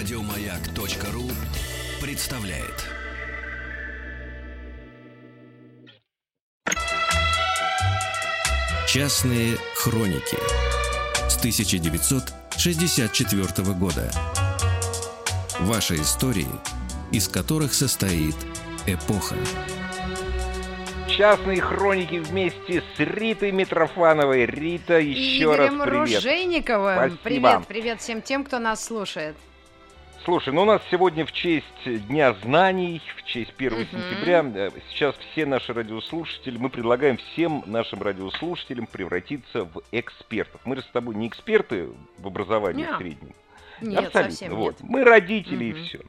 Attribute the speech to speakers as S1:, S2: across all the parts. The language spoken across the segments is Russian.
S1: Радиомаяк.ру представляет. Частные хроники с 1964 года. Ваши истории, из которых состоит эпоха.
S2: Частные хроники вместе с Ритой Митрофановой. Рита, еще раз
S3: Игорем
S2: привет.
S3: Ружейниковым.
S2: Спасибо.
S3: Привет, привет всем тем, кто нас слушает.
S2: Слушай, ну у нас сегодня в честь Дня знаний, в честь 1
S3: Мгм.
S2: сентября, э, сейчас все наши радиослушатели, мы предлагаем всем нашим радиослушателям превратиться в экспертов. Мы же с тобой не эксперты в образовании
S3: Неа.
S2: среднем.
S3: Нет,
S2: Абсолютно.
S3: совсем
S2: вот.
S3: нет.
S2: Мы родители
S3: Мгм.
S2: и все.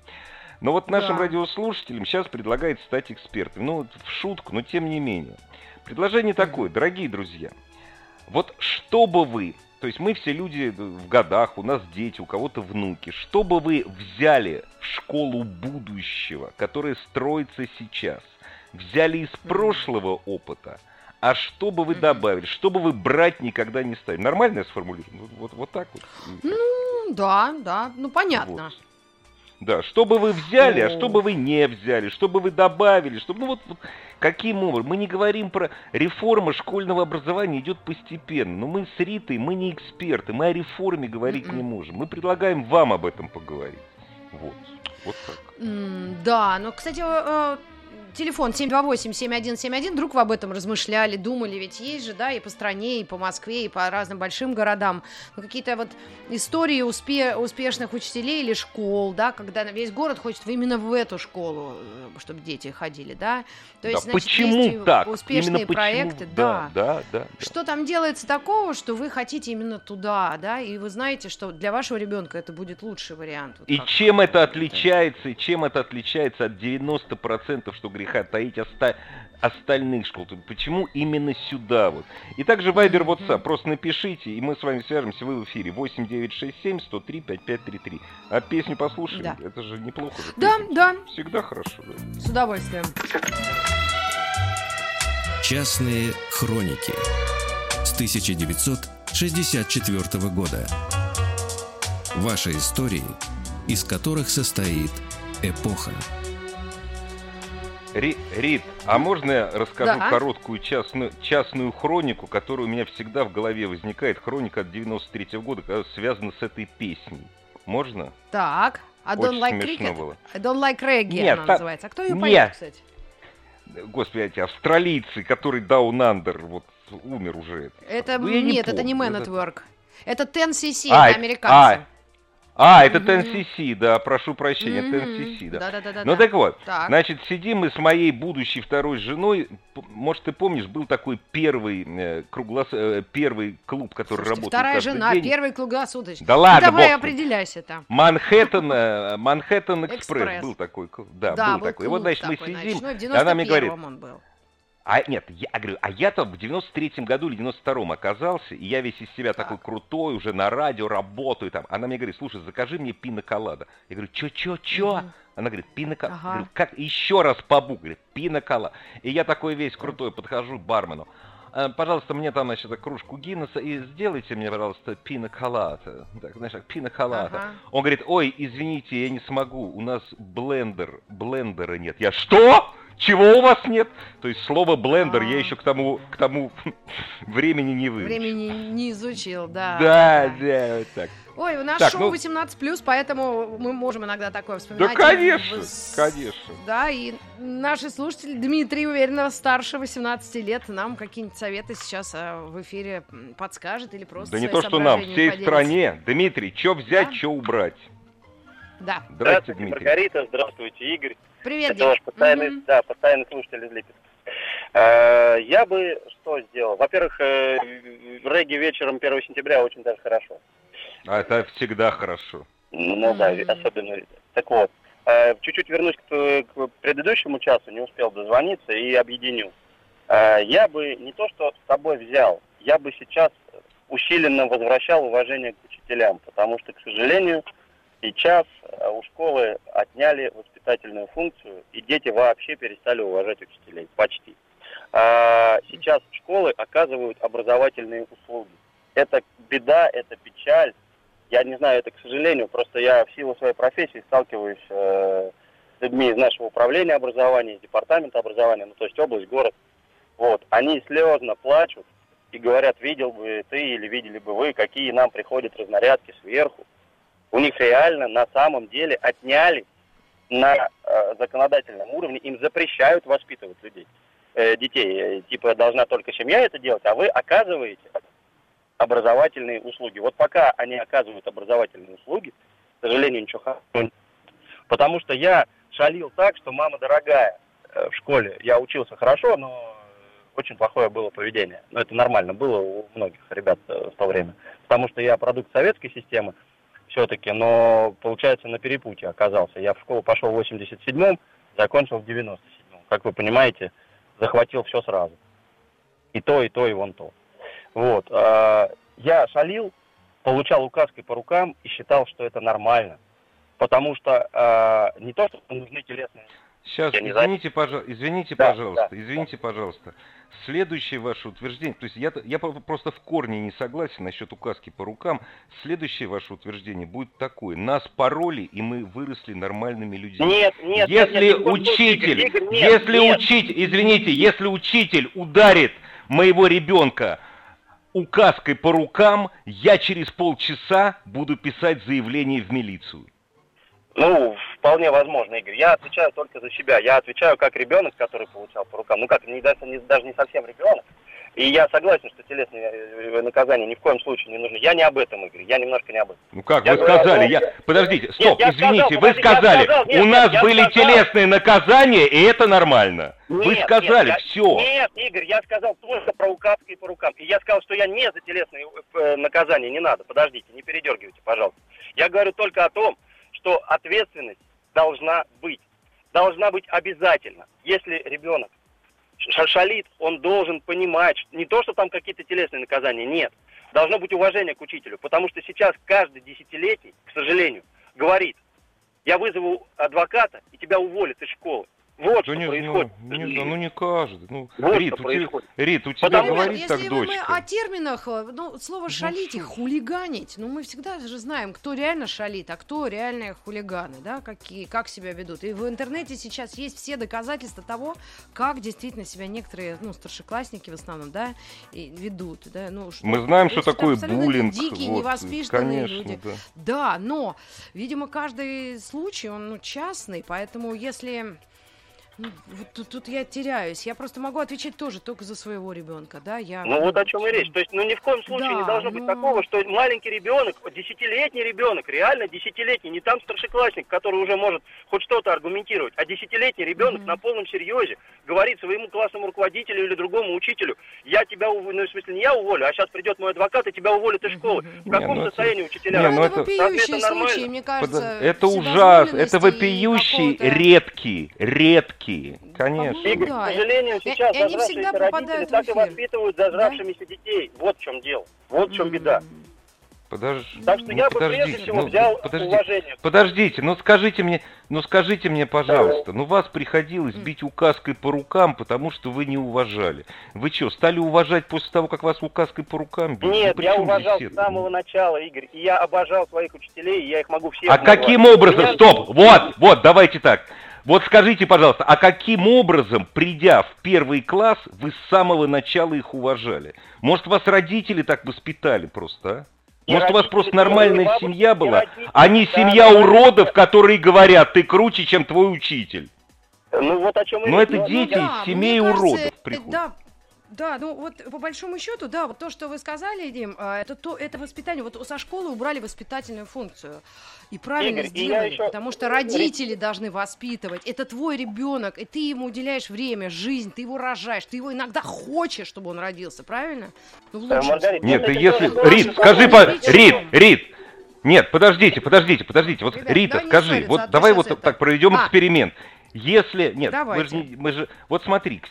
S2: Но вот нашим
S3: Да.
S2: радиослушателям сейчас предлагает стать экспертами. Ну, в шутку, но тем не менее. Предложение такое, дорогие друзья. Вот что бы вы, то есть мы все люди в годах, у нас дети, у кого-то внуки, что бы вы взяли в школу будущего, которая строится сейчас, взяли из прошлого опыта, а что бы вы добавили, что бы вы брать никогда не стали? Нормально я сформулирую? Вот, вот, вот так вот?
S3: Ну, да, да, ну понятно.
S2: Вот. Да, что бы вы взяли, а
S3: Ну.
S2: что бы вы не взяли, что бы вы добавили, чтобы, ну вот, вот каким образом. Мы не говорим про реформа школьного образования идет постепенно. Но мы с Ритой, мы не эксперты, мы о реформе говорить не можем. Мы предлагаем вам об этом поговорить. Вот, вот так.
S3: Да, но, кстати, э, телефон 728-7171, вдруг вы об этом размышляли, думали, ведь есть же, да, и по стране, и по Москве, и по разным большим городам, ну, какие-то вот истории успе- успешных учителей или школ, да, когда весь город хочет именно в эту школу, э, чтобы дети ходили, да, то есть,
S2: да,
S3: значит,
S2: почему
S3: есть
S2: так?
S3: успешные
S2: Именно почему?
S3: проекты,
S2: да. Да, да, да.
S3: Что там делается такого, что вы хотите именно туда, да, и вы знаете, что для вашего ребенка это будет лучший вариант. Вот
S2: И чем это отличается, и чем это отличается от 90%, что греха таить оста- остальных школ? Почему именно сюда вот? И также
S3: Мгм.
S2: WhatsApp, просто напишите, и мы с вами свяжемся, вы в эфире 8967 103 5533. А песню послушаем?
S3: Да.
S2: Это же неплохо же.
S3: Да,
S2: песня.
S3: да,
S2: Всегда хорошо, да.
S3: с удовольствием.
S1: Частные хроники с 1964 года. Ваши истории, из которых состоит эпоха.
S2: Ри- Рит, а можно я расскажу
S3: Да.
S2: короткую частную, частную хронику, которая у меня всегда в голове возникает? Хроника от 93 года, которая связана с этой песней. Можно?
S3: Так, а
S2: Очень
S3: Don't Like Cricket?
S2: было.
S3: I Don't Like Reggae
S2: Нет,
S3: она
S2: та-
S3: называется. А кто ее
S2: Нет.
S3: поет, кстати?
S2: Господи, эти австралийцы, который Down Under, вот умер уже.
S3: Это,
S2: Ну, не
S3: нет, это не
S2: помню,
S3: Man
S2: это-
S3: at Work. Это Ten CC,
S2: А,
S3: это- американцы.
S2: А, это
S3: Мгм.
S2: TNCC, да, прошу прощения. TNCC, да.
S3: Да-да-да-да.
S2: Ну так вот,
S3: Так.
S2: значит, сидим мы с моей будущей второй женой. Может, ты помнишь, был такой первый, э, круглос... э, первый клуб, который
S3: Слушайте,
S2: работал
S3: вторая жена,
S2: день.
S3: первый круглосуточный.
S2: Да
S3: Ну,
S2: ладно,
S3: давай определяйся там.
S2: Манхэттен, э, Манхэттен Экспресс был такой, да,
S3: да,
S2: был такой. И вот, значит, мы
S3: такой
S2: сидим,
S3: ночной, в
S2: и она мне говорит,
S3: 91-м он был.
S2: А нет, я говорю, а я-то в 93-м году или 92-м оказался, и я весь из себя такой
S3: Так.
S2: крутой, уже на радио работаю там. Она мне говорит, слушай, закажи мне пиноколада. Я говорю, чё, чё, чё?
S3: Мгм.
S2: Она говорит, пиноколада.
S3: Ага.
S2: Говорю, как? Еще раз побу, говорит, пиноколада. И я такой весь крутой подхожу к бармену. «А, Пожалуйста, мне там, значит, кружку Гиннесса и сделайте мне, пожалуйста, пиноколада. Так, знаешь, как пиноколада.
S3: Ага.
S2: Он говорит, ой, извините, я не смогу, у нас блендер, блендера нет. Я что? Чего у вас нет? То есть слово блендер я еще к тому, к тому времени не выучил.
S3: Времени не изучил, да.
S2: Да, да, вот так.
S3: Ой, у нас
S2: Так,
S3: шоу
S2: ну-
S3: 18+, поэтому мы можем иногда такое вспоминать.
S2: Да, конечно,
S3: с-
S2: конечно.
S3: Да, и наши слушатели, Дмитрий Уверенного, старше 18 лет, нам какие-нибудь советы сейчас а, в эфире подскажет или просто
S2: Да не то, что нам, всей
S3: поделится.
S2: стране. Дмитрий, что взять,
S3: Да?
S2: что убрать?
S3: Да.
S2: Здравствуйте,
S4: Здравствуйте,
S2: Дмитрий.
S4: Маргарита, здравствуйте, Игорь.
S3: Привет,
S4: Это
S3: Дим.
S4: ваш постоянный,
S3: Мгм.
S4: да, постоянный слушатель из Липецка. Э, Я бы что сделал? Во-первых, э, регги вечером 1 сентября очень даже хорошо.
S2: А это всегда хорошо.
S4: Ну да, особенно. Так вот, э, чуть-чуть вернусь к, к предыдущему часу, не успел дозвониться и объединю. Я бы не то, что с собой взял, я бы сейчас усиленно возвращал уважение к учителям, потому что, к сожалению, сейчас э, у школы отняли воспитательную функцию, и дети вообще перестали уважать учителей, почти. А Сейчас школы оказывают образовательные услуги. Это беда, это печаль, Я не знаю, это к сожалению, просто я в силу своей профессии сталкиваюсь э, с людьми из нашего управления образования, из департамента образования, ну то есть область, город. Вот, они слезно плачут и говорят, видел бы ты или видели бы вы, какие нам приходят разнарядки сверху. У них реально на самом деле отняли на э, законодательном уровне, им запрещают воспитывать людей, э, детей. Э, типа должна только семья это делать, а вы оказываете образовательные услуги. Вот пока они оказывают образовательные услуги, к сожалению, ничего хорошего Потому что я шалил так, что мама дорогая э, в школе. Я учился хорошо, но очень плохое было поведение. Но это нормально было у многих ребят э, в то время. Потому что я продукт советской системы все-таки, но, получается, на перепутье оказался. Я в школу пошел в 87-м, закончил в 97-м. Как вы понимаете, захватил все сразу. И то, и то, и вон то. Вот. А, я шалил, получал указкой по рукам и считал, что это нормально. Потому что а, не то, что нужны телесные
S2: Сейчас, извините, пожа... извините да, пожалуйста, да, извините, да. пожалуйста. Следующее ваше утверждение, то есть я, я просто в корне не согласен насчет указки по рукам. Следующее ваше утверждение будет такое. Нас пороли, и мы выросли нормальными людьми.
S4: Нет, нет,
S2: если
S4: нет, нет,
S2: учитель,
S4: Игорь, нет,
S2: если
S4: нет.
S2: учитель, извините, если учитель ударит моего ребенка указкой по рукам, я через полчаса буду писать заявление в милицию.
S4: Ну, вполне возможно, Игорь. Я отвечаю только за себя. Я отвечаю как ребенок, который получал по рукам. Ну как, не, даже, не, даже не совсем ребенок. И я согласен, что телесные э, наказания ни в коем случае не нужны. Я не об этом, Игорь. Я немножко не об этом.
S2: Ну как, я вы говорю, сказали, я... Подождите, стоп, нет, извините, сказал, вы сказали, сказал, нет, у нас нет, были сказал... телесные наказания, и это нормально. Нет, вы сказали, нет, все.
S4: Нет, Игорь, я сказал только про указки и по рукам. И я сказал, что я не за телесные э, наказания, не надо. Подождите, не передергивайте, пожалуйста. Я говорю только о том, что ответственность должна быть. Должна быть обязательно. Если ребенок шалит, он должен понимать, не то, что там какие-то телесные наказания, нет. Должно быть уважение к учителю, потому что сейчас каждый десятилетний, к сожалению, говорит, я вызову адвоката, и тебя уволят из школы. Вот да что не, происходит.
S2: Ну, не, ну не каждый. Ну, вот Рит, у тебя, Рит, у тебя Потому говорит так дочка. Если
S3: мы о терминах, э, ну, слово ну, «шалить» и «хулиганить», ну, мы всегда же знаем, кто реально шалит, а кто реальные хулиганы, да, какие, как себя ведут. И в интернете сейчас есть все доказательства того, как действительно себя некоторые, ну, старшеклассники в основном, да, ведут, да. Ну,
S2: что, мы знаем, что такое буллинг.
S3: Дикие, вот, невоспитанные конечно, люди. Да. да, но, видимо, каждый случай, он, ну, частный, поэтому если ну, вот тут, тут я теряюсь. Я просто могу отвечать тоже только за своего ребенка, да? Я...
S4: Ну вот о чем и речь. То есть, ну ни в коем случае да, не должно но... быть такого, что маленький ребенок, десятилетний ребенок, реально десятилетний, не там старшеклассник, который уже может хоть что-то аргументировать, а десятилетний ребенок mm-hmm. на полном серьезе говорит своему классному руководителю или другому учителю, я тебя уволю, ну в смысле не я уволю, а сейчас придет мой адвокат и тебя уволит из школы. Mm-hmm. В каком не, ну, состоянии это... учителя?
S3: Не, ну, это вопиющие случаи, мне кажется.
S2: Это ужасно, это вопиющие, редкие, редкие такие, конечно.
S4: Игорь, к сожалению, сейчас и, зажравшиеся родители так и воспитывают зажравшимися да? детей. Вот в чем дело. Вот в чем беда.
S2: Подожди.
S4: Так что ну, я бы прежде всего ну, взял подождите, уважение.
S2: Подождите, ну скажите мне, ну скажите мне, пожалуйста, ну вас приходилось бить указкой по рукам, потому что вы не уважали. Вы что, стали уважать после того, как вас указкой по рукам били?
S4: Нет, ну, я уважал с самого начала, Игорь, и я обожал своих учителей, и я их могу всех
S2: А назвать. каким образом? Меня... Стоп, вот, вот, давайте так. Вот скажите, пожалуйста, а каким образом, придя в первый класс, вы с самого начала их уважали? Может, вас родители так воспитали просто, а? Может, у вас просто нормальная бабушки, семья была, а не семья да, уродов, да. которые говорят, ты круче, чем твой учитель.
S4: Ну, вот о чем
S2: Но это ну, дети да, из семей уродов кажется, приходят. Да,
S3: да, ну вот по большому счету, да, вот то, что вы сказали, Дим, а, это то, это воспитание. Вот со школы убрали воспитательную функцию. И правильно Игорь, сделали, и еще... потому что родители должны воспитывать. Это твой ребенок, и ты ему уделяешь время, жизнь, ты его рожаешь, ты его иногда хочешь, чтобы он родился, правильно?
S2: Ну, в лучшем Маргарита, Нет, ты если... Рит, скажи, по... Рит, Рит, нет, подождите, подождите, подождите. Вот, Ребят, Рита, скажи, вот давай вот так проведем а. эксперимент. Если... Нет, мы же, мы же... Вот смотри,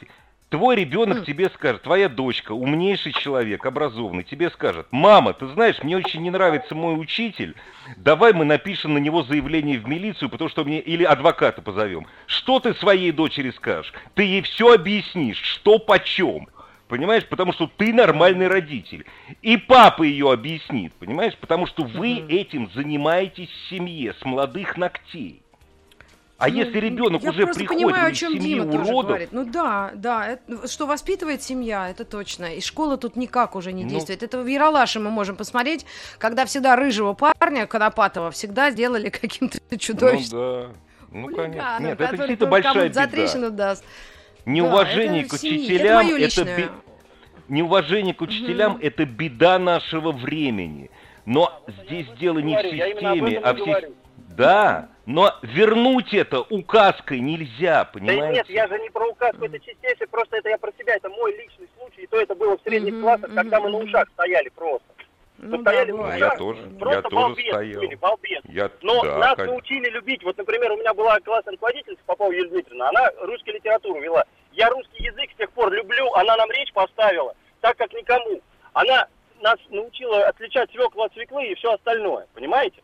S2: Твой ребенок тебе скажет, твоя дочка, умнейший человек, образованный, тебе скажет, мама, ты знаешь, мне очень не нравится мой учитель, давай мы напишем на него заявление в милицию, потому что мне, или адвоката позовем. Что ты своей дочери скажешь? Ты ей все объяснишь, что почем. Понимаешь? Потому что ты нормальный родитель. И папа ее объяснит, понимаешь? Потому что вы этим занимаетесь в семье с молодых ногтей. А
S3: Ну,
S2: если ребенок уже приходит
S3: понимаю, о
S2: из
S3: чем
S2: семьи
S3: Дима тоже
S2: уродов,
S3: говорит. Ну да, да, это- что воспитывает семья, это точно. И школа тут никак уже не
S2: Ну.
S3: действует. Это в Яралаше мы можем посмотреть, когда всегда рыжего парня Конопатова всегда сделали каким-то чудовищем.
S2: Ну да. Ну, конечно. Нет, это действительно большая беда.
S3: трещину даст.
S2: Неуважение
S3: Да,
S2: к учителям,
S3: это,
S2: это, бе- неуважение к учителям
S3: Мгм.
S2: это беда нашего времени. Но здесь дело не в системе, а в си-
S4: говорю.
S2: Да, но вернуть это указкой нельзя,
S4: Да
S2: понимаете?
S4: нет, я же не про указку, это чистейшее, просто это я про себя, это мой личный случай, и то это было в средних
S3: Мгм,
S4: классах, когда
S3: мгм,
S4: мы на ушах стояли просто.
S3: Ну
S4: Мы
S3: да,
S4: стояли на
S3: бывает.
S2: Я
S4: ушах,
S2: тоже,
S4: просто
S2: я тоже
S4: балбес
S2: стоял.
S4: были, балбес.
S2: Я,
S4: Но
S2: да,
S4: нас
S2: конечно.
S4: научили любить. Вот, например, у меня была классная руководительница Попова Юлия Дмитриевна. Она русскую литературу вела. Я русский язык с тех пор люблю. Она нам речь поставила, так как никому. Она нас научила отличать свеклу от свеклы и все остальное. Понимаете?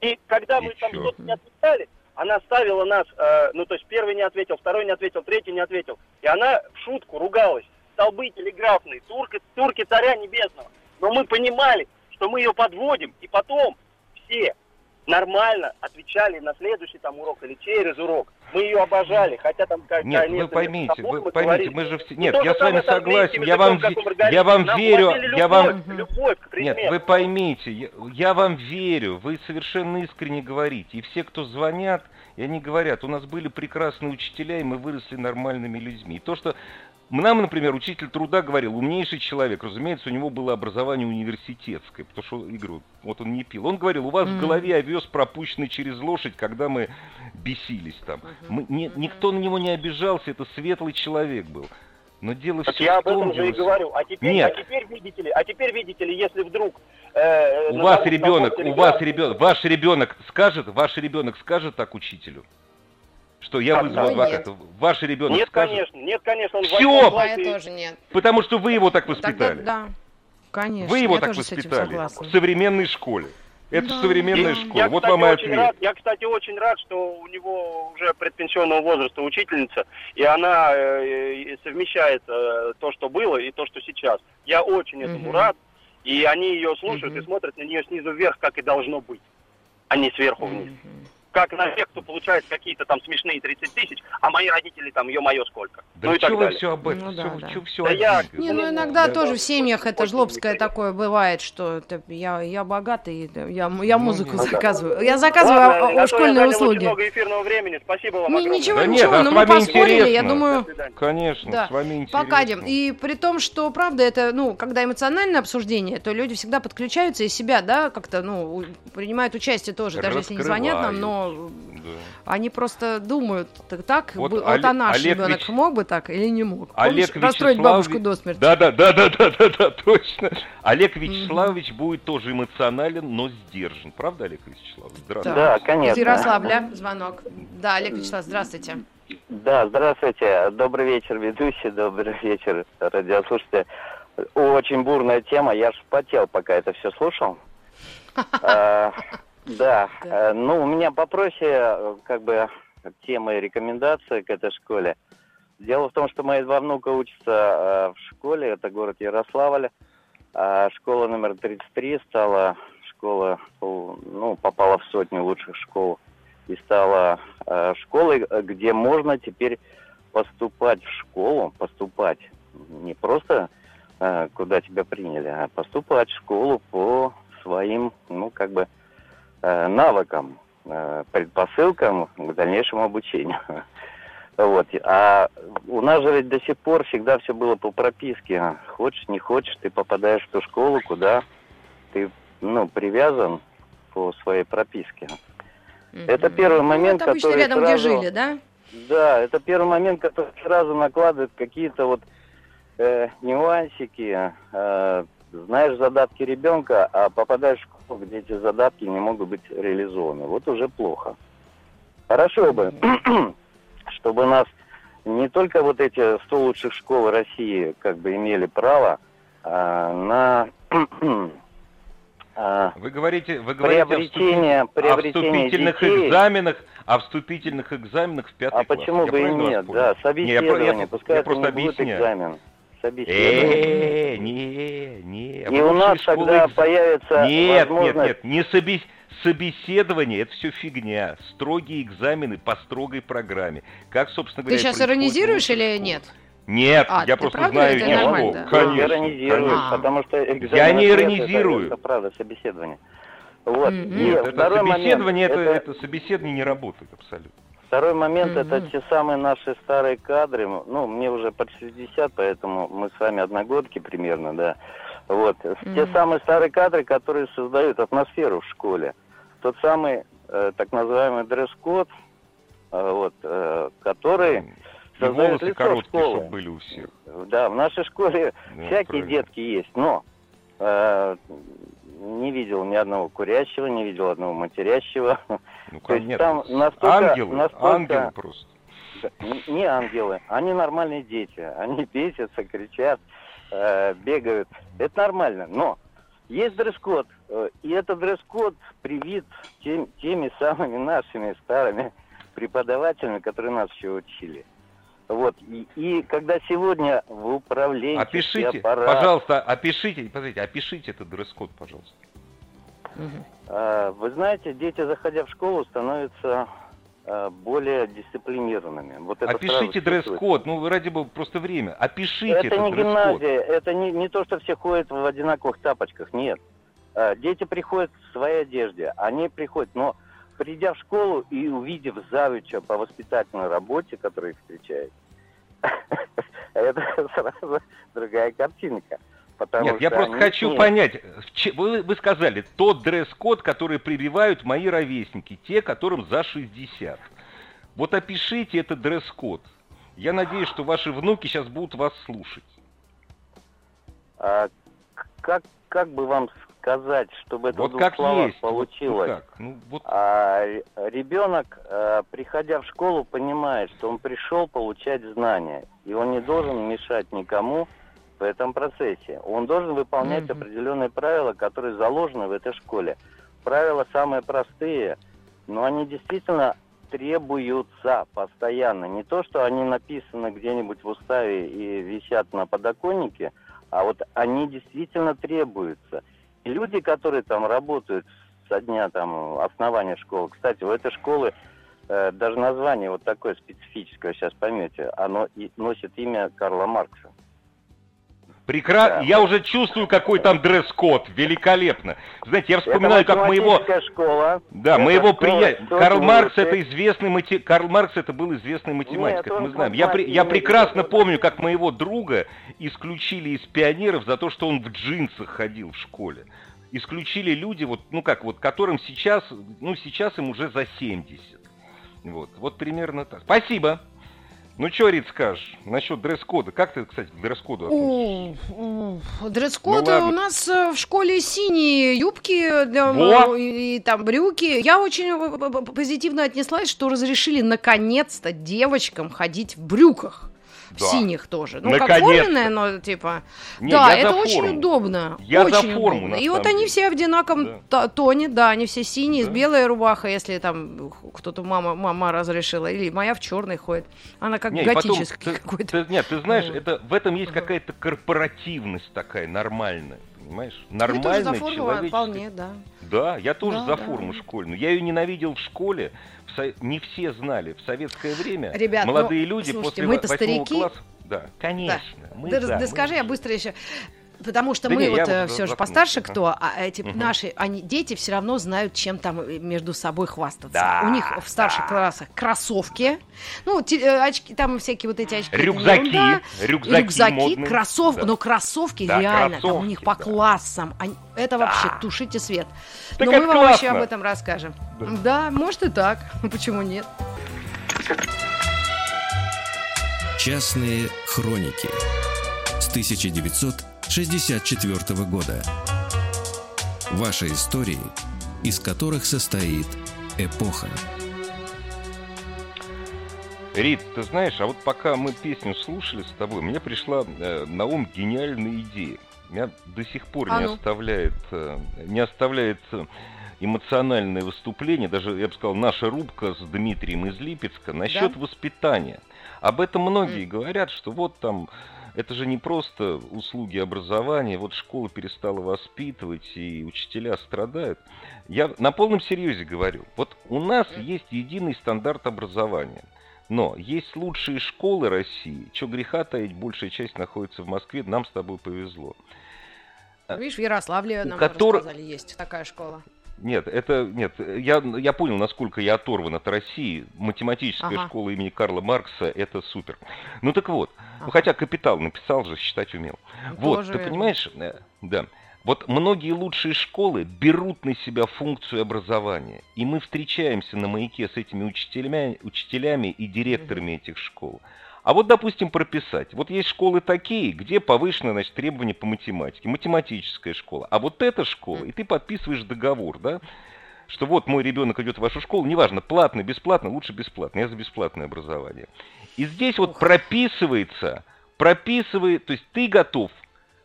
S4: И когда мы там что-то не отвечали, она ставила нас, э, ну, то есть первый не ответил, второй не ответил, третий не ответил. И она в шутку ругалась. Столбы телеграфные, турки, турки царя небесного. Но мы понимали, что мы ее подводим, и потом все нормально отвечали на следующий там урок или через урок. Мы ее обожали, хотя там как
S2: Нет,
S4: конечно,
S2: вы поймите,
S4: собой
S2: вы
S4: мы
S2: поймите,
S4: говорили.
S2: мы же все... Нет, я с вами согласен, я вам, я вам
S4: Нам
S2: верю,
S4: вложили
S2: я вам...
S4: любовь, любовь.
S2: Нет, вы поймите, я, я вам верю, вы совершенно искренне говорите. И все, кто звонят, и они говорят, у нас были прекрасные учителя, и мы выросли нормальными людьми. И то, что нам, например, учитель труда говорил, умнейший человек, разумеется, у него было образование университетское, потому что, Игорь, вот он не пил. Он говорил, у вас в
S3: Мгм.
S2: голове овес пропущенный через лошадь, когда мы бесились там. Мы- не- никто на него не обижался, это светлый человек был. Но дело
S4: Так
S2: все
S4: я
S2: в
S4: об
S2: том,
S4: этом же и говорю. А теперь,
S2: Нет.
S4: а теперь видите ли, а теперь видите ли, если вдруг э,
S2: У вас ребенок, у вас ребенок, ваш ребенок скажет, ваш ребенок скажет так учителю, что я вызвал
S3: так?
S2: адвоката. Ваш ребенок
S4: Нет,
S2: скажет,
S4: конечно, нет, конечно, он в
S2: Всё!
S4: восьмом
S3: Да,
S4: классе-
S3: я тоже нет.
S2: потому что вы его так
S3: Тогда
S2: воспитали.
S3: да, конечно.
S2: Вы его
S3: я
S2: так
S3: тоже с этим
S2: воспитали в современной школе. Это
S3: Да.
S2: современная школа.
S4: Я,
S2: вот
S4: кстати,
S2: вам и ответ.
S4: рад, я, кстати, очень рад, что у него уже предпенсионного возраста учительница, и она э, и совмещает э, то, что было, и то, что сейчас. Я очень этому
S3: Мгм.
S4: рад, и они ее слушают
S3: Мгм.
S4: и смотрят на нее снизу вверх, как и должно быть, а не сверху вниз. Как на тех, кто получает какие-то там смешные 30 тысяч, а мои родители там, ё-моё, сколько.
S2: Да
S4: ну и так
S2: вы
S4: далее.
S2: все об этом?
S3: Ну да,
S2: Всё-
S3: да.
S2: чё всё
S4: Да я-?
S3: Не, ну
S4: Ну,
S3: иногда
S4: да,
S3: тоже
S4: да,
S3: в семьях это жлобское такое бывает, что это я, я богатый, да, я, я
S2: Ну,
S3: музыку
S2: нет.
S3: заказываю. Я заказываю
S4: Ладно,
S3: а- а-
S4: я
S3: школьные
S4: очень
S3: услуги.
S4: много эфирного времени. Спасибо вам
S3: Не,
S4: огромное.
S3: ничего,
S2: Да нет,
S3: ничего,
S2: а
S3: но мы поспорили, я
S2: интересно.
S3: думаю...
S4: До свидания.
S2: Конечно,
S3: Да.
S2: с вами интересно.
S3: Покадим. И при том, что, правда, это, ну, когда эмоциональное обсуждение, то люди всегда подключаются и себя, да, как-то, ну, принимают участие тоже, даже если не звонят нам, но
S2: Да.
S3: они просто думают, так, так
S2: Вот
S3: вот,
S2: Олег-
S3: а наш
S2: Олег
S3: ребенок
S2: Вич-
S3: мог бы так или не мог?
S2: Олег
S3: Помнишь, расстроить бабушку
S2: Вячеславович-
S3: до смерти.
S2: Да, да, да, да, да, да, да, точно. Олег Вячеславович будет тоже эмоционален, но сдержан. Правда, Олег Вячеславович? Здравствуйте.
S4: Да,
S3: Из
S4: конечно.
S3: Ярославля звонок. Да, Олег Вячеслав, здравствуйте.
S5: Да, здравствуйте. Добрый вечер, ведущий. Добрый вечер, радиослушатели. Очень бурная тема. Я ж потел, пока это все слушал. А, Да. э, Ну, у меня попроще, э, как бы, темы рекомендации к этой школе. Дело в том, что мои два внука учатся э, в школе, это город Ярославль. А Школа номер 33 стала школа, ну, попала в сотню лучших школ и стала школой, где можно теперь поступать в школу, поступать не просто куда тебя приняли, а поступать в школу по своим, ну, как бы, навыкам, э, предпосылкам к дальнейшему обучению. Вот. А у нас же ведь до сих пор всегда все было по прописке. Хочешь, не хочешь, ты попадаешь в ту школу, куда ты, ну, привязан по своей прописке. Это первый
S3: Ну,
S5: момент,
S3: это обычно
S5: который
S3: рядом,
S5: сразу-
S3: где жили, да?
S5: Да, это первый момент, который сразу накладывает какие-то вот э, нюансики. Э, знаешь задатки ребенка, а попадаешь в школу, где эти задатки не могут быть реализованы. Вот уже плохо. Хорошо бы, чтобы нас не только вот эти 100 лучших школ России как бы имели право а, на а,
S2: Вы говорите, вы говорите о, вступи-
S5: приобретение,
S2: о
S5: приобретение
S2: вступительных
S5: детей.
S2: экзаменах, о вступительных экзаменах в пятый
S5: А
S2: класс.
S5: почему
S2: Я
S5: бы и нет? Да,
S2: Не, я
S5: собеседование,
S2: я-
S5: пускай
S2: я просто объясняю.
S5: экзамен. Собеседование.
S2: Э, не, не.
S5: И у нас тогда появится
S2: Нет, нет,
S5: возможность...
S2: нет, не собес- собеседование, это все фигня. Строгие экзамены по строгой программе. Как, собственно
S3: Ты
S2: говоря,
S3: сейчас
S2: происходит в
S3: иронизируешь или нет?
S2: Нет,
S3: А,
S2: я
S3: ты
S2: просто
S3: правда
S2: знаю
S3: это
S2: число.
S3: нормально, да?
S2: Конечно,
S5: иронизируешь,
S3: конечно.
S5: потому что экзамен
S2: Я не иронизирую.
S5: Это, это правда, собеседование. Вот. И
S2: Нет, это собеседование,
S5: момент,
S2: это, это собеседование не работает абсолютно.
S5: Второй момент это
S3: Мгм.
S5: те самые наши старые кадры. Ну, мне уже под 60, поэтому мы с вами одногодки примерно, да. Вот. Те
S3: Мгм.
S5: самые старые кадры, которые создают атмосферу в школе. Тот самый э, так называемый дресс-код, э, вот, э, который
S2: И
S5: создает лицо
S2: короткие,
S5: школы.
S2: чтобы были у всех.
S5: Да, в нашей школе
S2: Да,
S5: всякие
S2: правильно.
S5: детки есть, но э, не видел ни одного курящего, не видел одного матерящего.
S2: Ну,
S5: То есть
S2: нет,
S5: там настолько-
S2: ангелы,
S5: настолько-
S2: ангелы просто.
S5: Не ангелы, они нормальные дети. Они бесятся, кричат, э, бегают. Это нормально. Но есть дресс-код. э, И этот дресс-код привит тем- теми самыми нашими старыми преподавателями, которые нас еще учили. Вот. И, и когда сегодня в управлении
S2: Опишите,
S5: аппарат,
S2: пожалуйста, опишите, подождите, опишите этот дресс-код, пожалуйста.
S5: Э, вы знаете, дети, заходя в школу, становятся э, более дисциплинированными. Вот это
S2: Опишите дресс-код, ну вы ради бога, просто время. Опишите
S5: Это
S2: этот
S5: не гимназия, это не, не то, что все ходят в одинаковых тапочках, нет. Э, Дети приходят в своей одежде, они приходят, но придя в школу и увидев завуча по воспитательной работе, который их встречает, это сразу другая картинка. Потому
S2: Нет, я просто хочу
S5: нет,
S2: понять, вы, вы сказали, тот дресс-код, который прививают мои ровесники, те, которым за 60. Вот опишите этот дресс-код. Я надеюсь, что ваши внуки сейчас будут вас слушать.
S5: а как, как бы вам сказать, чтобы это в
S2: вот
S5: двух
S2: как
S5: словах
S2: есть. вот-
S5: получилось?
S2: Ну, как? Ну, вот
S5: А ре- ребенок, э, приходя в школу, понимает, что он пришел получать знания, и он не должен мешать никому в этом процессе. Он должен выполнять
S3: Мгм.
S5: определенные правила, которые заложены в этой школе. Правила самые простые, но они действительно требуются постоянно. Не то, что они написаны где-нибудь в уставе и висят на подоконнике, а вот они действительно требуются. Люди, которые там работают со дня там основания школы, кстати, у этой школы э, даже название вот такое специфическое, сейчас поймете, оно и носит имя Карла Маркса.
S2: Прекрасно.
S5: да.
S2: Я уже чувствую, какой там дресс-код. Великолепно. Знаете, я вспоминаю,
S5: это
S2: как моего...
S5: школа.
S2: Да,
S5: Это
S2: моего приятеля. Карл Маркс это известный мати... Карл Маркс это был известный математик,
S5: Нет,
S2: это мы знаем. Я, при- я прекрасно помню, как моего друга исключили из пионеров за то, что он в джинсах ходил в школе. Исключили люди, вот, ну как, вот, которым сейчас, ну сейчас им уже за 70. Вот, вот примерно так. Спасибо. Ну что, Рит, скажешь насчет дресс-кода? Как ты, кстати, к дресс-коду относишься?
S3: Дресс-код
S2: Ну,
S3: э, у нас э, в школе синие юбки для,
S2: Во!
S3: м, и, и там брюки. Я очень э, позитивно отнеслась, что разрешили наконец-то девочкам ходить в брюках. В
S2: Да.
S3: синих тоже. Ну, как форменное, но типа...
S2: Не,
S3: да,
S2: за
S3: это очень удобно.
S2: Я за
S3: очень
S2: форму,
S3: удобно. И вот они все в одинаковом
S2: Да.
S3: то- тоне, да, они все синие, с
S2: Да.
S3: белой рубахой, если там кто-то мама, мама разрешила. Или моя в черной ходит. Она как
S2: Не,
S3: готический какой-то.
S2: ты- нет, ты знаешь, это, в этом есть какая-то корпоративность такая нормальная, понимаешь?
S3: Я тоже за форму, вполне, да.
S2: Да, я тоже
S3: Да,
S2: за
S3: да.
S2: форму школьную. Я ее ненавидел в школе. В со- Не все знали. В советское время
S3: Ребят, ну,
S2: молодые люди
S3: слушайте,
S2: после
S3: мы-то
S2: во- восьмого
S3: старики.
S2: класса... Да, конечно. мы
S3: да,
S2: да,
S3: да
S2: мы
S3: скажи, я быстро еще. Потому что
S2: Да
S3: мы
S2: не,
S3: вот
S2: вот
S3: все же постарше кто, а эти
S2: Мгм.
S3: наши, они, дети все равно знают, чем там э, между собой хвастаться.
S2: Да,
S3: У них в старших
S2: да.
S3: классах кроссовки, ну, те- э, очки, там всякие вот эти очки.
S2: Рюкзаки,
S3: ерунда.
S2: рюкзаки,
S3: Рюкзаки,
S2: модные.
S3: кроссовки,
S2: Да.
S3: но кроссовки
S2: Да,
S3: реально, там у них по
S2: кроссовки, да.
S3: классам. они- это вообще тушите свет.
S2: Так
S3: но мы вам вообще
S2: классно.
S3: об этом расскажем.
S2: Да.
S3: Да, может и так. Почему нет?
S1: Частные хроники с 1964 года. Ваши истории, из которых состоит эпоха.
S2: Рит, ты знаешь, а вот пока мы песню слушали с тобой, мне пришла э, на ум гениальная идея. Меня до сих пор
S3: А
S2: не
S3: ну.
S2: оставляет, э, не оставляет э, эмоциональное выступление, даже, я бы сказал, наша рубка с Дмитрием из Липецка насчет воспитания. Об этом многие говорят, что вот там это же не просто услуги образования, вот школа перестала воспитывать, и учителя страдают. Я на полном серьезе говорю, вот у нас есть единый стандарт образования. Но есть лучшие школы России, что греха таить, большая часть находится в Москве, нам с тобой повезло.
S3: Видишь, в Ярославле нам
S2: который...
S3: рассказали, есть такая школа.
S2: Нет, это нет. Я, я понял, насколько я оторван от России. Математическая
S3: Ага.
S2: школа имени Карла Маркса это супер. Ну так вот, ну хотя капитал написал же, считать умел.
S3: Ну,
S2: Вот, ты
S3: верно.
S2: понимаешь, э, да. Вот многие лучшие школы берут на себя функцию образования, и мы встречаемся на маяке с этими учителями, учителями и директорами этих школ. А вот, допустим, прописать. Вот есть школы такие, где повышено, значит, требования по математике, математическая школа. А вот эта школа, и ты подписываешь договор, да, что вот мой ребенок идет в вашу школу, неважно, платно, бесплатно, лучше бесплатно, я за бесплатное образование. И здесь вот прописывается, прописывает, то есть ты готов,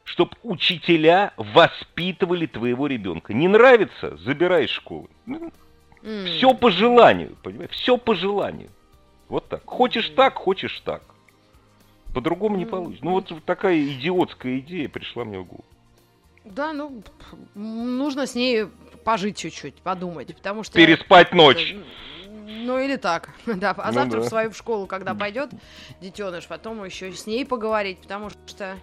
S2: чтобы учителя воспитывали твоего ребенка. Не нравится, забирай из школы.
S3: М.
S2: Все по желанию, понимаешь? Все по желанию. Вот так. Хочешь так, хочешь так. По-другому не
S3: М.
S2: получится. Ну вот такая идиотская идея пришла мне в голову.
S3: Да, ну, нужно с ней пожить чуть-чуть, подумать, потому что...
S2: Переспать ночь.
S3: Ну или так, да. А
S2: Ну
S3: завтра
S2: да.
S3: в свою школу, когда пойдет детеныш, потом еще с ней поговорить, потому что,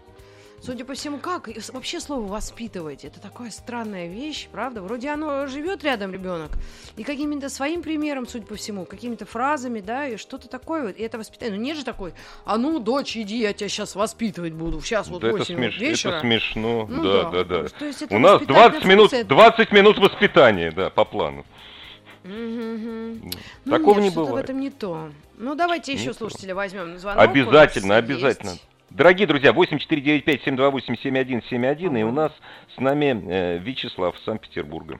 S3: судя по всему, как вообще слово воспитывать? Это такая странная вещь, правда? Вроде оно живет рядом ребенок и каким-то своим примером, судя по всему, какими-то фразами, да, и что-то такое. вот, И это воспитание. Ну нет же такой, а ну, дочь, иди, я тебя сейчас воспитывать буду. Сейчас вот
S2: Да это,
S3: 8
S2: смеш-
S3: вечера.
S2: это смешно.
S3: Ну
S2: да, да, да.
S3: То есть это
S2: У нас
S3: воспитательная
S2: 20 минут,
S3: функция.
S2: 20 минут воспитания, да, по плану.
S3: Мгм. Ну,
S2: Такого
S3: нет,
S2: не
S3: что-то в
S2: бывает.
S3: этом не то. Ну, давайте
S2: Не
S3: еще
S2: то.
S3: слушателя возьмем. Звонок
S2: Обязательно, обязательно.
S3: есть.
S2: Дорогие друзья, 8495-728-7171, и у нас с нами э, Вячеслав из Санкт-Петербурга.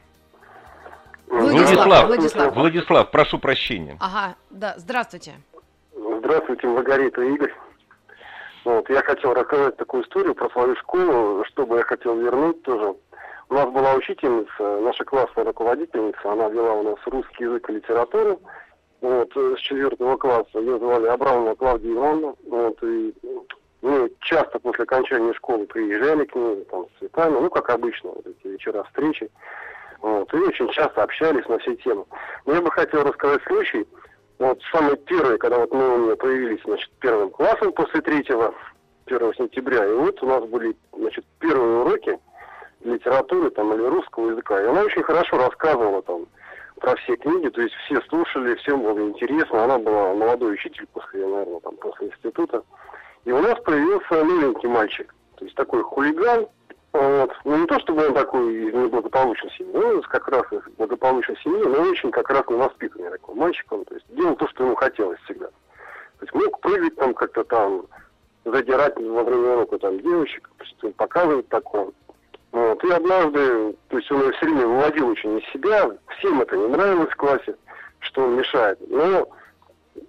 S3: Владислав, Владислав.
S2: Владислав, прошу прощения.
S3: Ага, да, здравствуйте.
S6: Здравствуйте, Маргарита Игорь. Вот, я хотел рассказать такую историю про свою школу, что бы я хотел вернуть тоже. У нас была учительница, наша классная руководительница, она вела у нас русский язык и литературу. Вот, э, с четвертого класса ее звали Абрамова Клавдия Ивановна. Вот, и мы часто после окончания школы приезжали к ней там, с цветами, ну, как обычно, вот эти вечера встречи. Вот, и очень часто общались на все темы. Но я бы хотел рассказать случай, вот самый первый, когда вот мы у нее появились, значит, первым классом после третьего, 1 сентября, и вот у нас были, значит, первые уроки литературы там или русского языка. И она очень хорошо рассказывала там про все книги, то есть все слушали, всем было интересно. Она была молодой учитель после, наверное, там, после института. И у нас появился новенький мальчик, то есть такой хулиган, вот. Ну, не то чтобы он такой из неблагополучной семьи, он как раз из благополучной семьи, но очень как раз невоспитанный такой мальчик. Он, то есть делал то, что ему хотелось всегда. То есть мог прыгать там как-то там, задирать во время урока там девочек, показывает такое. Вот. И однажды, то есть он ее все время выводил очень из себя, всем это не нравилось в классе, что он мешает. Но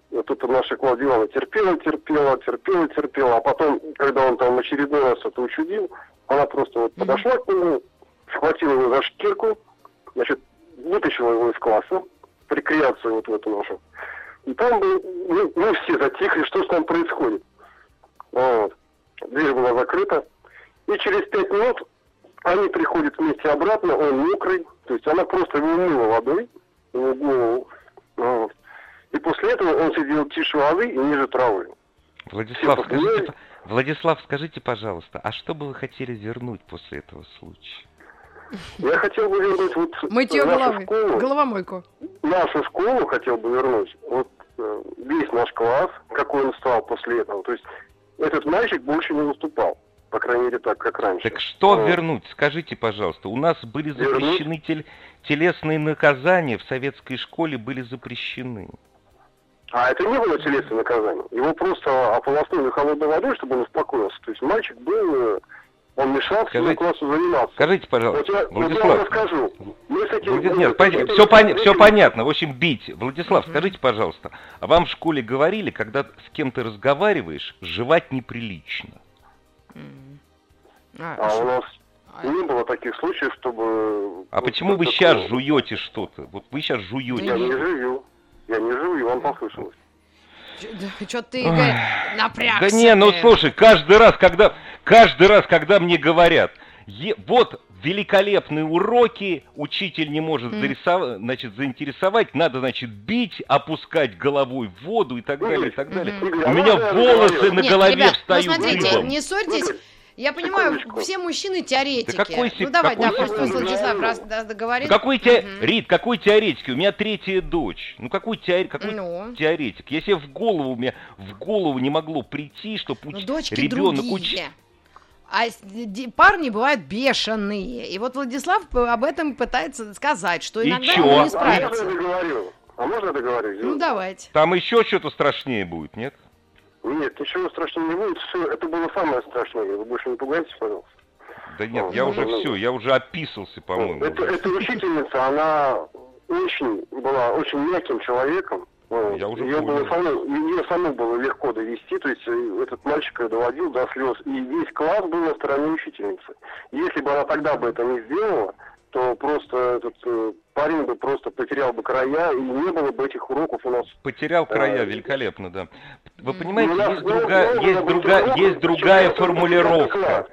S6: вот тут наша Клавдия Ивановна терпела, терпела, терпела, терпела, а потом, когда он там очередной раз это учудил, она просто вот подошла к нему, схватила его за шкирку, значит, вытащила его из класса, рекреацию вот в эту нашу. И там был, ну, мы все затихли, что с ним происходит. Вот. Дверь была закрыта. И через пять минут они приходят вместе обратно, он мокрый, то есть она просто его умыла водой, его голову. Вот. И после этого он сидел тише воды и ниже травы.
S2: Владислав,
S6: Все
S2: скажите, Владислав, скажите, пожалуйста, а что бы вы хотели вернуть после этого случая?
S6: Я хотел бы вернуть вот
S3: Мытье
S6: нашу
S3: головы.
S6: школу,
S3: Головомойку.
S6: нашу школу хотел бы вернуть. Вот э, весь наш класс, какой он стал после этого. То есть этот мальчик больше не выступал. По крайней мере, так, как раньше.
S2: Так что
S6: Вот.
S2: вернуть? Скажите, пожалуйста. У нас были
S6: Вернуть?
S2: запрещены тел- телесные наказания в советской школе были запрещены.
S6: А это не было телесное наказание. Его просто ополоснули холодной водой, чтобы он успокоился. То есть мальчик был, он мешал
S2: Скажите-
S6: классу заниматься.
S2: Скажите,
S6: Вот
S2: пожалуйста,
S6: я, вот я вам
S2: Владислав.
S6: расскажу. Мы с этим...
S2: Влади-
S6: мы
S2: Нет,
S6: этим-
S2: все,
S6: этим-
S2: все понятно. В общем, бить. Владислав, скажите, пожалуйста, а вам в школе говорили, когда с кем ты разговариваешь, жевать неприлично?
S3: М. А,
S6: А у нас
S3: а,
S6: не было таких случаев, чтобы...
S2: А
S6: вот
S2: почему вы сейчас жуете что-то? Вот вы сейчас
S6: Я
S2: жуете.
S3: Да
S6: не жую. Я не жую, вам послышалось.
S3: Что ты, Игорь, напрягся.
S2: Да не, ну слушай, каждый раз, когда, каждый раз, когда мне говорят, «Е- вот великолепные уроки, учитель не может
S3: М.
S2: зарисов- значит, заинтересовать, надо, значит, бить, опускать головой в воду и так далее, и так далее. У
S6: а
S2: меня
S6: я
S2: волосы на
S3: Нет,
S2: голове
S3: ребят,
S2: встают
S3: ну смотрите, не ссорьтесь. Я понимаю,
S6: секундочку.
S3: все мужчины теоретики.
S2: какой
S3: ну давай, да,
S2: какой
S3: пусть, пусть? Владислав раз да, договорит.
S2: Какой те...
S3: Мгм.
S2: Рит, какой теоретик? У меня третья дочь. Ну какой, теор... какой
S3: Ну.
S2: теоретик? Если в голову мне в голову не могло прийти, что
S3: Ну,
S2: уч...
S3: дочки
S2: ребенок учит.
S3: А парни бывают бешеные. И вот Владислав об этом пытается сказать, что иногда он не
S6: А можно я
S3: справится.
S6: А можно я?
S3: Ну давайте.
S2: Там еще что-то страшнее будет, нет?
S6: Нет, ничего страшного не будет. Все, это было самое страшное. Вы больше не пугайтесь, пожалуйста.
S2: Да нет,
S6: Ну,
S2: я
S6: ну,
S2: уже
S6: ну,
S2: все, я уже описался, по-моему.
S6: это,
S2: уже.
S6: эта учительница, она очень была очень мягким человеком.
S2: Я уже
S6: ее, было саму, ее саму было легко довести, то есть э, этот мальчик ее доводил до слез, и весь класс был на стороне учительницы. Если бы она тогда бы это не сделала, то просто этот э, парень бы просто потерял бы края, и не было бы этих уроков у нас.
S2: Потерял края,
S6: Э,
S2: великолепно, да. Вы понимаете,
S6: У нас
S2: есть другая, есть другая, есть другая формулировка.
S6: неадекват.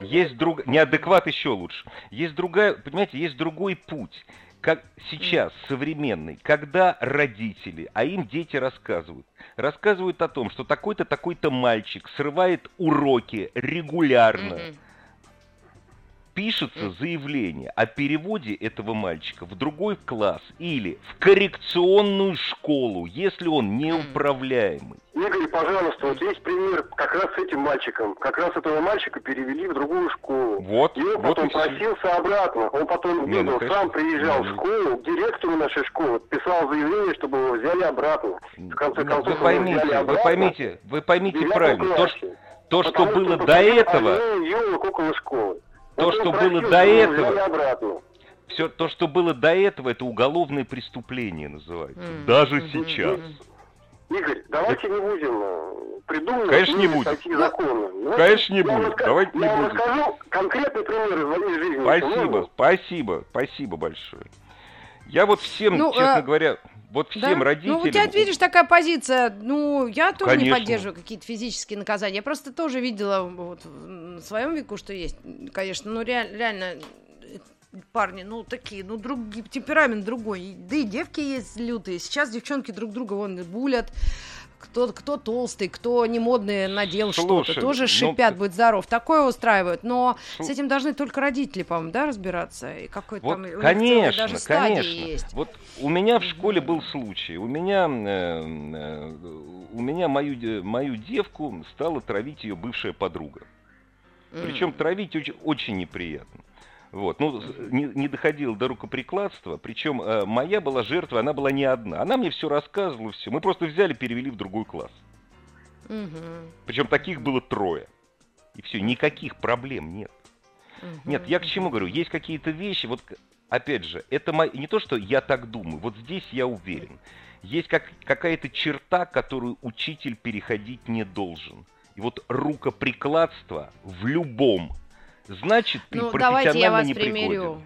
S2: Есть друг, неадекват еще лучше. Есть другая, понимаете, есть другой путь. Как сейчас, современный, когда родители, а им дети рассказывают, рассказывают о том, что такой-то, такой-то мальчик срывает уроки регулярно,
S3: Мгм.
S2: Пишется заявление о переводе этого мальчика в другой класс или в коррекционную школу, если он неуправляемый.
S6: Игорь, пожалуйста, вот есть пример как раз с этим мальчиком. Как раз этого мальчика перевели в другую школу.
S2: Вот,
S6: И он
S2: вот
S6: потом
S2: и
S6: просился обратно. Он потом
S2: Не, ну,
S6: бегал,
S2: конечно.
S6: сам приезжал
S2: Не,
S6: в
S2: ну.
S6: школу, к директору нашей школы, писал заявление, чтобы его взяли обратно. В конце
S2: Ну,
S6: концов,
S2: вы поймите,
S6: взяли
S2: вы
S6: обратно
S2: поймите, вы поймите правильно. То, что, то, что было до
S6: посадил
S2: этого,
S6: школы.
S2: То, что было до этого, все то, что было до этого, это уголовное преступление называется.
S3: Мгм.
S2: Даже
S3: Мгм.
S2: сейчас.
S6: Игорь, давайте не будем э, придумывать
S2: Конечно, не будем.
S6: такие законы. Ну,
S2: Конечно, не
S6: я
S2: будем.
S6: вам ска-
S2: Давайте не
S6: я
S2: будем.
S6: расскажу конкретный пример из моей жизни.
S2: Спасибо,
S6: Можно?
S2: спасибо, спасибо большое. Я вот всем,
S3: Ну,
S2: честно
S3: э,
S2: говоря, вот
S3: Да?
S2: всем родителям...
S3: Ну, у тебя, видишь, такая позиция. Ну, я тоже не
S2: Конечно.
S3: поддерживаю какие-то физические наказания. Я просто тоже видела вот в своем веку, что есть, конечно, ну, реаль- реально парни, ну, такие, ну, друг, темперамент другой. Да и девки есть лютые. Сейчас девчонки друг друга вон булят. Кто, кто толстый, кто не модный надел что-то, тоже
S2: ну,
S3: шипят, будь здоров. Такое устраивают. Но с этим должны только родители, по-моему, да, разбираться. И какой-то
S2: Вот,
S3: там
S2: конечно,
S3: даже
S2: конечно.
S3: есть.
S2: Вот у меня в школе был случай. У меня, э, э, у меня мою, мою девку стала травить ее бывшая подруга. Причем травить очень, очень неприятно. Вот, ну, не, не доходило до рукоприкладства, причем э, моя была жертва, она была не одна. Она мне все рассказывала, все. Мы просто взяли, перевели в другой класс.
S3: Мгм.
S2: Причем таких было трое. И все, никаких проблем нет. Нет, я к чему говорю? Есть какие-то вещи, вот опять же, это мо- не то, что я так думаю, вот здесь я уверен. Есть как, какая-то черта, которую учитель переходить не должен. И вот рукоприкладство в любом, значит, ты
S3: Ну, давайте я
S2: профессионально
S3: вас
S2: не
S3: примерю.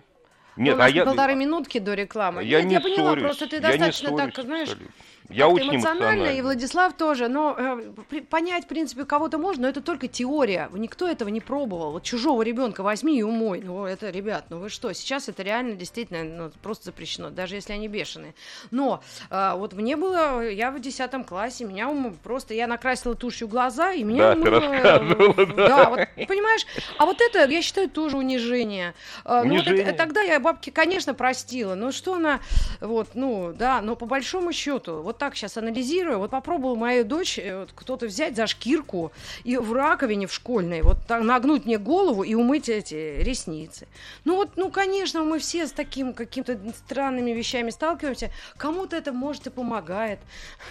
S2: Нет,
S3: ну, у нас
S2: а я,
S3: полторы минутки до рекламы.
S2: я
S3: Нет,
S2: не
S3: я поняла,
S2: ссорюсь,
S3: просто ты
S2: я
S3: достаточно так, знаешь,
S2: абсолютно. Я очень
S3: эмоционально,
S2: эмоциональный.
S3: и Владислав тоже, но э, понять, в принципе, кого-то можно, но это только теория. Никто этого не пробовал. Вот чужого ребенка возьми и умой. Ну, это, ребят, ну вы что, сейчас это реально действительно ну, просто запрещено, даже если они бешеные. Но а, вот мне было, я в 10 классе, меня ум- просто, я накрасила тушью глаза, и меня
S2: Да, ты
S3: умыло,
S2: рассказывала,
S3: э,
S2: да.
S3: Да, вот, понимаешь, а вот это, я считаю, тоже унижение. А, ну, вот это-
S2: Унижение.
S3: тогда я бабке, конечно, простила. Ну, что она, вот, ну, да, но по большому счету, вот так сейчас анализирую, вот попробовала мою дочь, э, вот, кто-то взять за шкирку и в раковине в школьной, вот так нагнуть мне голову и умыть эти ресницы. Ну, вот, ну, конечно, мы все с таким какими-то странными вещами сталкиваемся. Кому-то это, может, и помогает,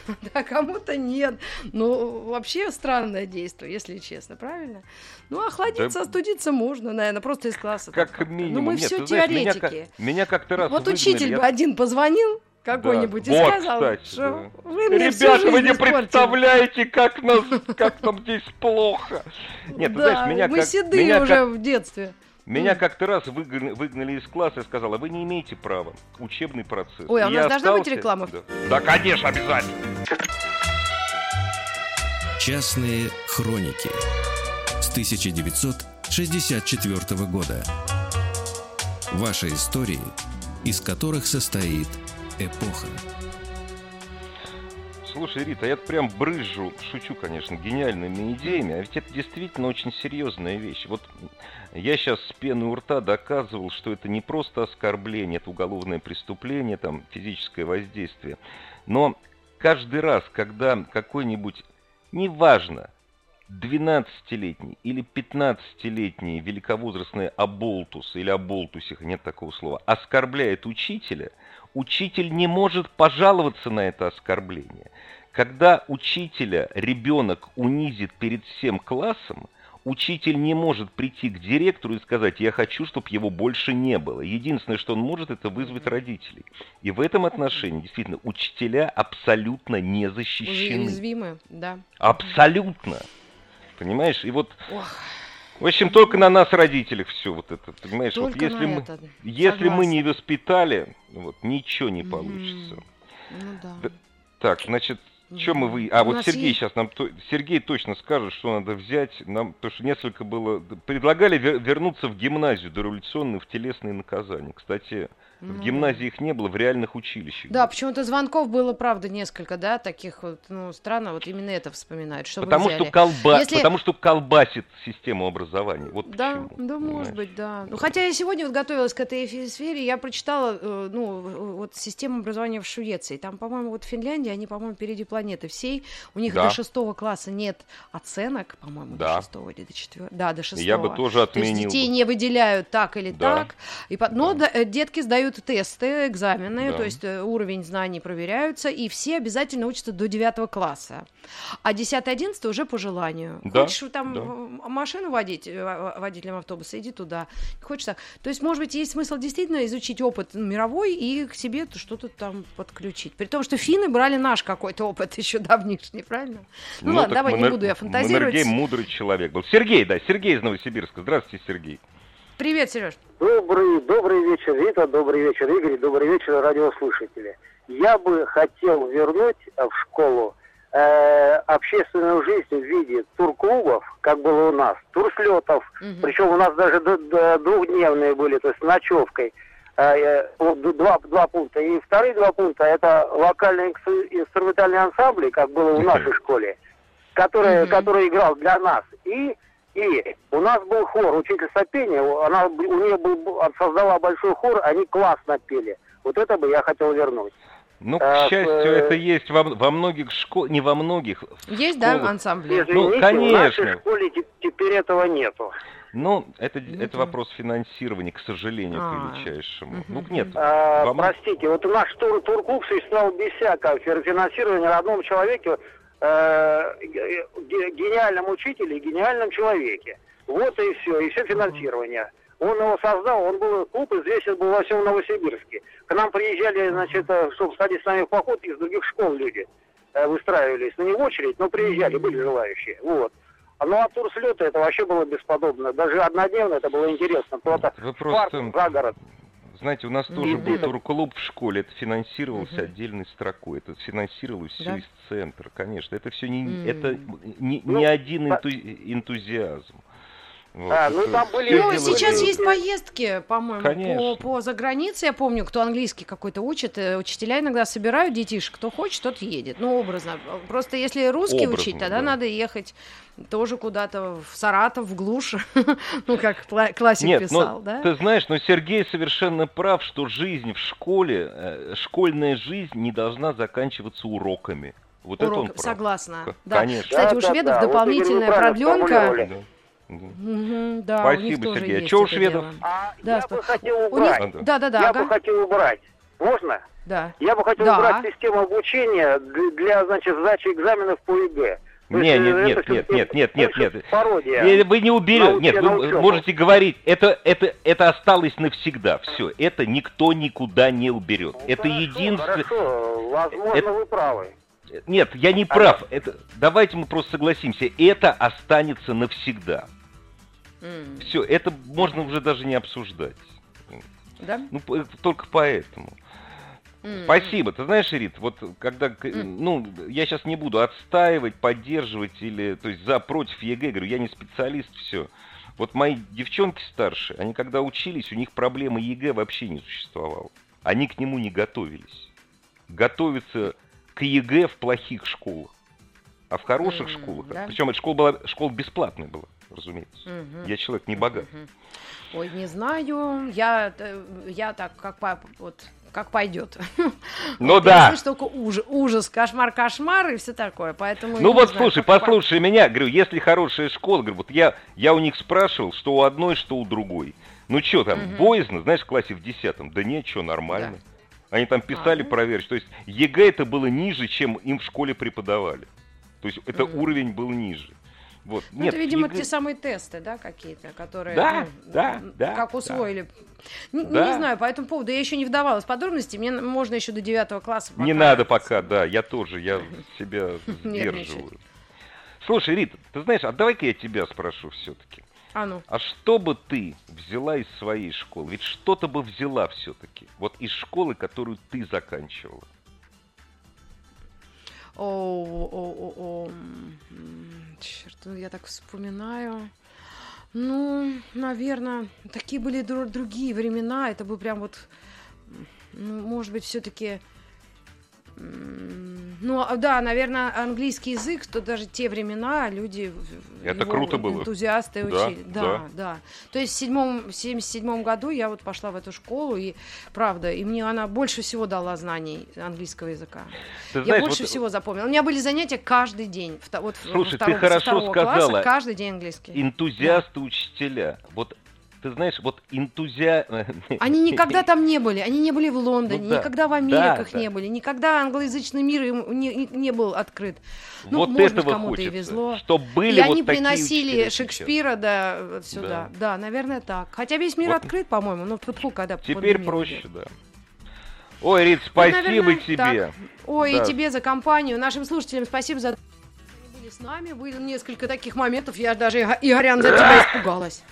S3: да, кому-то нет. Ну, вообще странное действие, если честно, правильно? Ну, охладиться,
S2: Да-
S3: остудиться можно, наверное, просто из класса.
S2: Как
S3: как-то.
S2: минимум.
S3: Ну, мы
S2: Нет,
S3: все
S2: знаешь, меня
S3: теоретики.
S2: Меня как-то раз
S3: Вот
S2: выгнали,
S3: учитель
S2: я-
S3: бы один позвонил какой-нибудь и
S2: Вот,
S3: сказал,
S2: кстати,
S3: что
S2: да.
S3: вы мне всю
S2: Ребята, вы
S3: жизнь
S2: не
S3: испортили».
S2: представляете, как нас, как нам здесь плохо. Нет, ты
S3: да,
S2: знаешь, меня
S3: мы
S2: как,
S3: седые
S2: меня
S3: уже
S2: как-
S3: в детстве.
S2: меня как-то раз выгнали, выгнали из класса и сказала, вы не имеете права. Учебный процесс.
S3: Ой, а у нас
S2: я
S3: должна быть
S2: остался-
S3: реклама?
S2: Да. Да, конечно, обязательно.
S1: Частные хроники с 1964 года. Ваши истории, из которых состоит эпоха.
S2: Слушай, Рита, я прям брызжу, шучу, конечно, гениальными идеями, а ведь это действительно очень серьезная вещь. Вот я сейчас с пены у рта доказывал, что это не просто оскорбление, это уголовное преступление, там, физическое воздействие. Но каждый раз, когда какой-нибудь, неважно, 12-летний или 15-летний великовозрастный оболтус или оболтусих, нет такого слова, оскорбляет учителя, учитель не может пожаловаться на это оскорбление. Когда учителя ребенок унизит перед всем классом, учитель не может прийти к директору и сказать, я хочу, чтобы его больше не было. Единственное, что он может, это вызвать родителей. И в этом отношении, действительно, учителя абсолютно не защищены.
S3: Уязвимы, да.
S2: Абсолютно. Понимаешь? И вот...
S3: Ох.
S2: В общем, только на нас, родителях, все вот это, понимаешь?
S3: Только
S2: вот если мы,
S3: это.
S2: если мы
S3: Согласна.
S2: не воспитали, вот ничего не получится.
S3: Ну. Да,
S2: Так, значит, Чем мы вы... А
S3: У
S2: вот Сергей
S3: есть-
S2: сейчас нам... то- Сергей точно скажет, что надо взять. Нам... Потому что несколько было... Предлагали вер- вернуться в гимназию дореволюционную в телесные наказания. Кстати,
S3: Ну
S2: в гимназии их не было, в реальных училищах.
S3: Да, почему-то звонков было, правда, несколько, да, таких вот, ну, странно, вот именно это вспоминают, что
S2: Потому что, колба...
S3: Если-
S2: Потому что колбасит систему образования. Вот
S3: Да,
S2: почему,
S3: да, может
S2: понимаешь?
S3: быть, да. Ну, хотя я сегодня вот готовилась к этой сфере, я прочитала, э, ну, вот систему образования в Швеции. Там, по-моему, вот в Финляндии, они, по-моему, впереди планеты всей. У них
S2: Да.
S3: до шестого класса нет оценок, по-моему,
S2: Да.
S3: до шестого или до четвертого. Да, до шестого.
S2: Я бы тоже
S3: То есть
S2: отменил.
S3: детей не выделяют так или
S2: Да.
S3: так. И по- Но да, э, детки сдают тесты, экзамены,
S2: Да.
S3: то есть э, уровень знаний проверяются, и все обязательно учатся до девятого класса. А 10-11 уже по желанию.
S2: Да,
S3: Хочешь там
S2: да.
S3: машину водить, э, во- водителем автобуса, иди туда. Хочешь так. То есть, может быть, есть смысл действительно изучить опыт ну, мировой и к себе что-то там подключить. При том, что финны брали наш какой-то опыт еще давнишний, правильно? Ну, ладно,
S2: так
S3: давай, не
S2: Манер-
S3: буду я фантазировать.
S2: Маннергейм мудрый человек был. Сергей, да, Сергей из Новосибирска. Здравствуйте, Сергей.
S3: Привет, Сереж.
S7: Добрый, добрый вечер, Рита, добрый вечер, Игорь, добрый вечер, радиослушатели. Я бы хотел вернуть э, в школу э, общественную жизнь в виде турклубов, как было у нас, турслетов,
S3: Мгм.
S7: причем у нас даже д- д- двухдневные были, то есть с ночевкой. Э, э, два, два пункта. И вторые два пункта это локальные инс- инструментальные ансамбли, как было в нашей школе, который,
S3: Мгм.
S7: который играл для нас. И и у нас был хор, учитель сопения, она, у нее был, создала большой хор, они классно пели. Вот это бы я хотел вернуть.
S2: Ну, к
S7: Так,
S2: счастью,
S7: э,
S2: это есть во, во многих школах, не во многих. в
S3: Есть, да,
S2: школах.
S3: ансамбли?
S7: Извините, в
S2: конечно.
S7: нашей школе те- теперь этого нету.
S2: Ну, это,
S3: Ну
S2: это
S3: да.
S2: вопрос финансирования, к сожалению,
S3: А,
S2: к величайшему.
S3: мгм,
S2: Ну, нет.
S7: А,
S2: Вам-
S7: Простите, вот наш тур, турклуб существовал без всякого фи- финансирования на одном человеке, э, ге- ге- гениальном учителе и гениальном человеке. Вот и все, и все финансирование. Он его создал, он был, клуб известен был во всем Новосибирске. К нам приезжали, значит, э, чтобы сходить с нами в поход, из других школ люди э, выстраивались. Ну, не в очередь, но приезжали, были желающие. Вот. А Ну, а турслеты это вообще было бесподобно. Даже однодневно это было интересно. Просто
S2: Вы
S7: в парк,
S2: просто,
S7: за город.
S2: знаете, у нас тоже был турклуб в школе, это финансировался
S3: Мгм.
S2: отдельной строкой, это финансировалось все
S3: Да?
S2: из центра, конечно. Это все не, это не,
S7: Ну,
S2: не один
S7: по-
S2: энту- энтузиазм. Вот,
S7: А, ну,
S2: это
S7: там были-
S3: Ну, сейчас
S7: было-
S3: есть поездки, по-моему,
S2: Конечно.
S3: по, по загранице. Я помню, кто английский какой-то учит, э, учителя иногда собирают детишек, кто хочет, тот едет. Ну, образно. Просто если русский
S2: Образно,
S3: учить, тогда
S2: да.
S3: надо ехать тоже куда-то в Саратов, в глушь, ну, как кла- классик
S2: Нет,
S3: писал,
S2: но
S3: да?
S2: ты знаешь, но Сергей совершенно прав, что жизнь в школе, э, школьная жизнь не должна заканчиваться уроками. Вот это он
S3: Урок,
S2: прав.
S3: согласна. Да.
S2: конечно.
S3: Кстати, у
S7: Да, да,
S3: шведов
S7: да. Вот,
S3: дополнительная
S7: правильно
S3: продленка.
S2: Да.
S3: У них
S2: Спасибо,
S3: тоже
S2: Сергей. А чё у шведов?
S7: А
S3: Да,
S7: я
S3: спа-
S7: бы хотел
S3: У них...
S7: убрать.
S2: Ага.
S3: Да, да, да,
S7: я
S3: ага.
S7: бы хотел убрать. Можно?
S3: да.
S7: Я бы хотел
S3: Да.
S7: убрать систему обучения для, значит, сдачи экзаменов по ЕГЭ.
S2: Не,
S7: есть,
S2: нет,
S7: э,
S2: нет, нет,
S7: всё-таки
S2: нет, нет, нет,
S7: больше
S2: нет.
S7: Пародия.
S2: Вы не уберете.
S7: Научи
S2: Нет, вы
S7: учёбу.
S2: можете говорить, это, это, это осталось навсегда. Все, это никто никуда не уберет.
S7: Ну,
S2: это
S7: хорошо,
S2: единственное.
S7: Хорошо, возможно,
S2: Это-
S7: вы правы.
S2: Нет, я не прав. Это... Давайте мы просто согласимся. Это останется навсегда.
S3: М,
S2: Все, это можно уже даже не обсуждать.
S3: Да?
S2: Ну, только поэтому.
S3: М.
S2: Спасибо. Ты знаешь, Рит, вот когда, к- ну, я сейчас не буду отстаивать, поддерживать или, то есть за, против ЕГЭ, говорю, я не специалист, все. Вот мои девчонки старшие, они когда учились, у них проблемы ЕГЭ вообще не существовало. Они к нему не готовились. Готовятся к ЕГЭ в плохих школах. А в хороших
S3: М,
S2: школах,
S3: да?
S2: причем эта школа была, школа бесплатная была, разумеется.
S3: Мгм.
S2: Я человек не богат.
S3: Мгм. Ой, не знаю. Я, э, я так, как, по- вот, как пойдет.
S2: Ну
S3: Вот,
S2: да.
S3: Слышу только ужас, ужас, кошмар, кошмар и все такое. Поэтому
S2: Ну вот
S3: знаю,
S2: слушай, послушай меня, говорю, если хорошая школа, говорю, вот я, я у них спрашивал, что у одной, что у другой. Ну что там,
S3: Мгм.
S2: боязно, знаешь, в классе в десятом? Да нет, что, нормально. Они там писали
S3: А,
S2: проверить. То есть ЕГЭ это было ниже, чем им в школе преподавали. То есть это
S3: Мгм.
S2: уровень был ниже. Вот.
S3: Ну,
S2: Нет,
S3: это, видимо,
S2: ЕГЭ
S3: те самые тесты, да, какие-то, которые,
S2: Да,
S3: ну,
S2: да, да,
S3: как
S2: да.
S3: усвоили. Не,
S2: Да.
S3: не знаю, по этому поводу я еще не вдавалась в подробности, мне можно еще до девятого класса.
S2: Не
S3: пока-
S2: надо пока, да, я тоже, я себя сдерживаю. Слушай, Рита, ты знаешь, а давай-ка я тебя спрошу все-таки.
S3: А ну,
S2: А что бы ты взяла из своей школы? Ведь что-то бы взяла все-таки. Вот из школы, которую ты заканчивала.
S3: О, о, о, о, черт, ну, я так вспоминаю. Ну, наверное, такие были дру- другие времена. Это был прям вот, ну, может быть, все-таки, ну, а, да, наверное, английский язык, то даже те времена люди,
S2: Это
S3: его
S2: круто было.
S3: энтузиасты
S2: Да,
S3: учили.
S2: да.
S3: Да, да. То есть в седьмом, в 77 году я вот пошла в эту школу, и правда, и мне она больше всего дала знаний английского языка.
S2: Ты
S3: Я
S2: знаешь,
S3: больше
S2: вот-
S3: всего запомнила. У меня были занятия каждый день. Вот
S2: Слушай, ты
S3: втором- со
S2: хорошо
S3: второго
S2: сказала.
S3: класса каждый день английский.
S2: энтузиасты учителя. Вот ты знаешь, вот энтузиа...
S3: Они никогда там не были, они не были в Лондоне,
S2: Ну да,
S3: никогда в Америках
S2: да.
S3: не были, никогда англоязычный мир им не, не- был открыт. Ну,
S2: вот
S3: может быть, кому-то и везло.
S2: Чтобы были
S3: и
S2: вот
S3: они приносили. Шекспира да, сюда. Да. наверное, так. Хотя весь мир
S2: Вот.
S3: открыт, по-моему. Ну, тьфу-тьфу, когда
S2: Теперь проще,
S3: придет.
S2: да. Ой, Рит, спасибо
S3: наверное,
S2: тебе.
S3: так. Ой,
S2: Да.
S3: и тебе за компанию. Нашим слушателям спасибо за... Были с нами. Были несколько таких моментов. Я даже, Иго- Игорян, за тебя испугалась.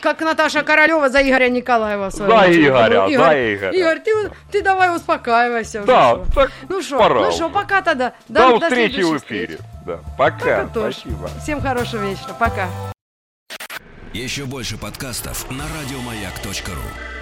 S3: Как Наташа Королева за Игоря Николаеева. в своем
S2: За
S3: начале.
S2: Игоря,
S3: Ну,
S2: за Игоря.
S3: Игорь, ты, ты давай успокаивайся. уже,
S2: Да,
S3: шо.
S2: так
S3: Ну что,
S2: пора
S3: ну что,
S2: уже.
S3: пока тогда.
S2: До, встречи в
S3: следующих
S2: эфире. Да. Пока. Спасибо.
S3: Всем хорошего вечера. Пока.
S1: Еще больше подкастов на радиомаяк.ру.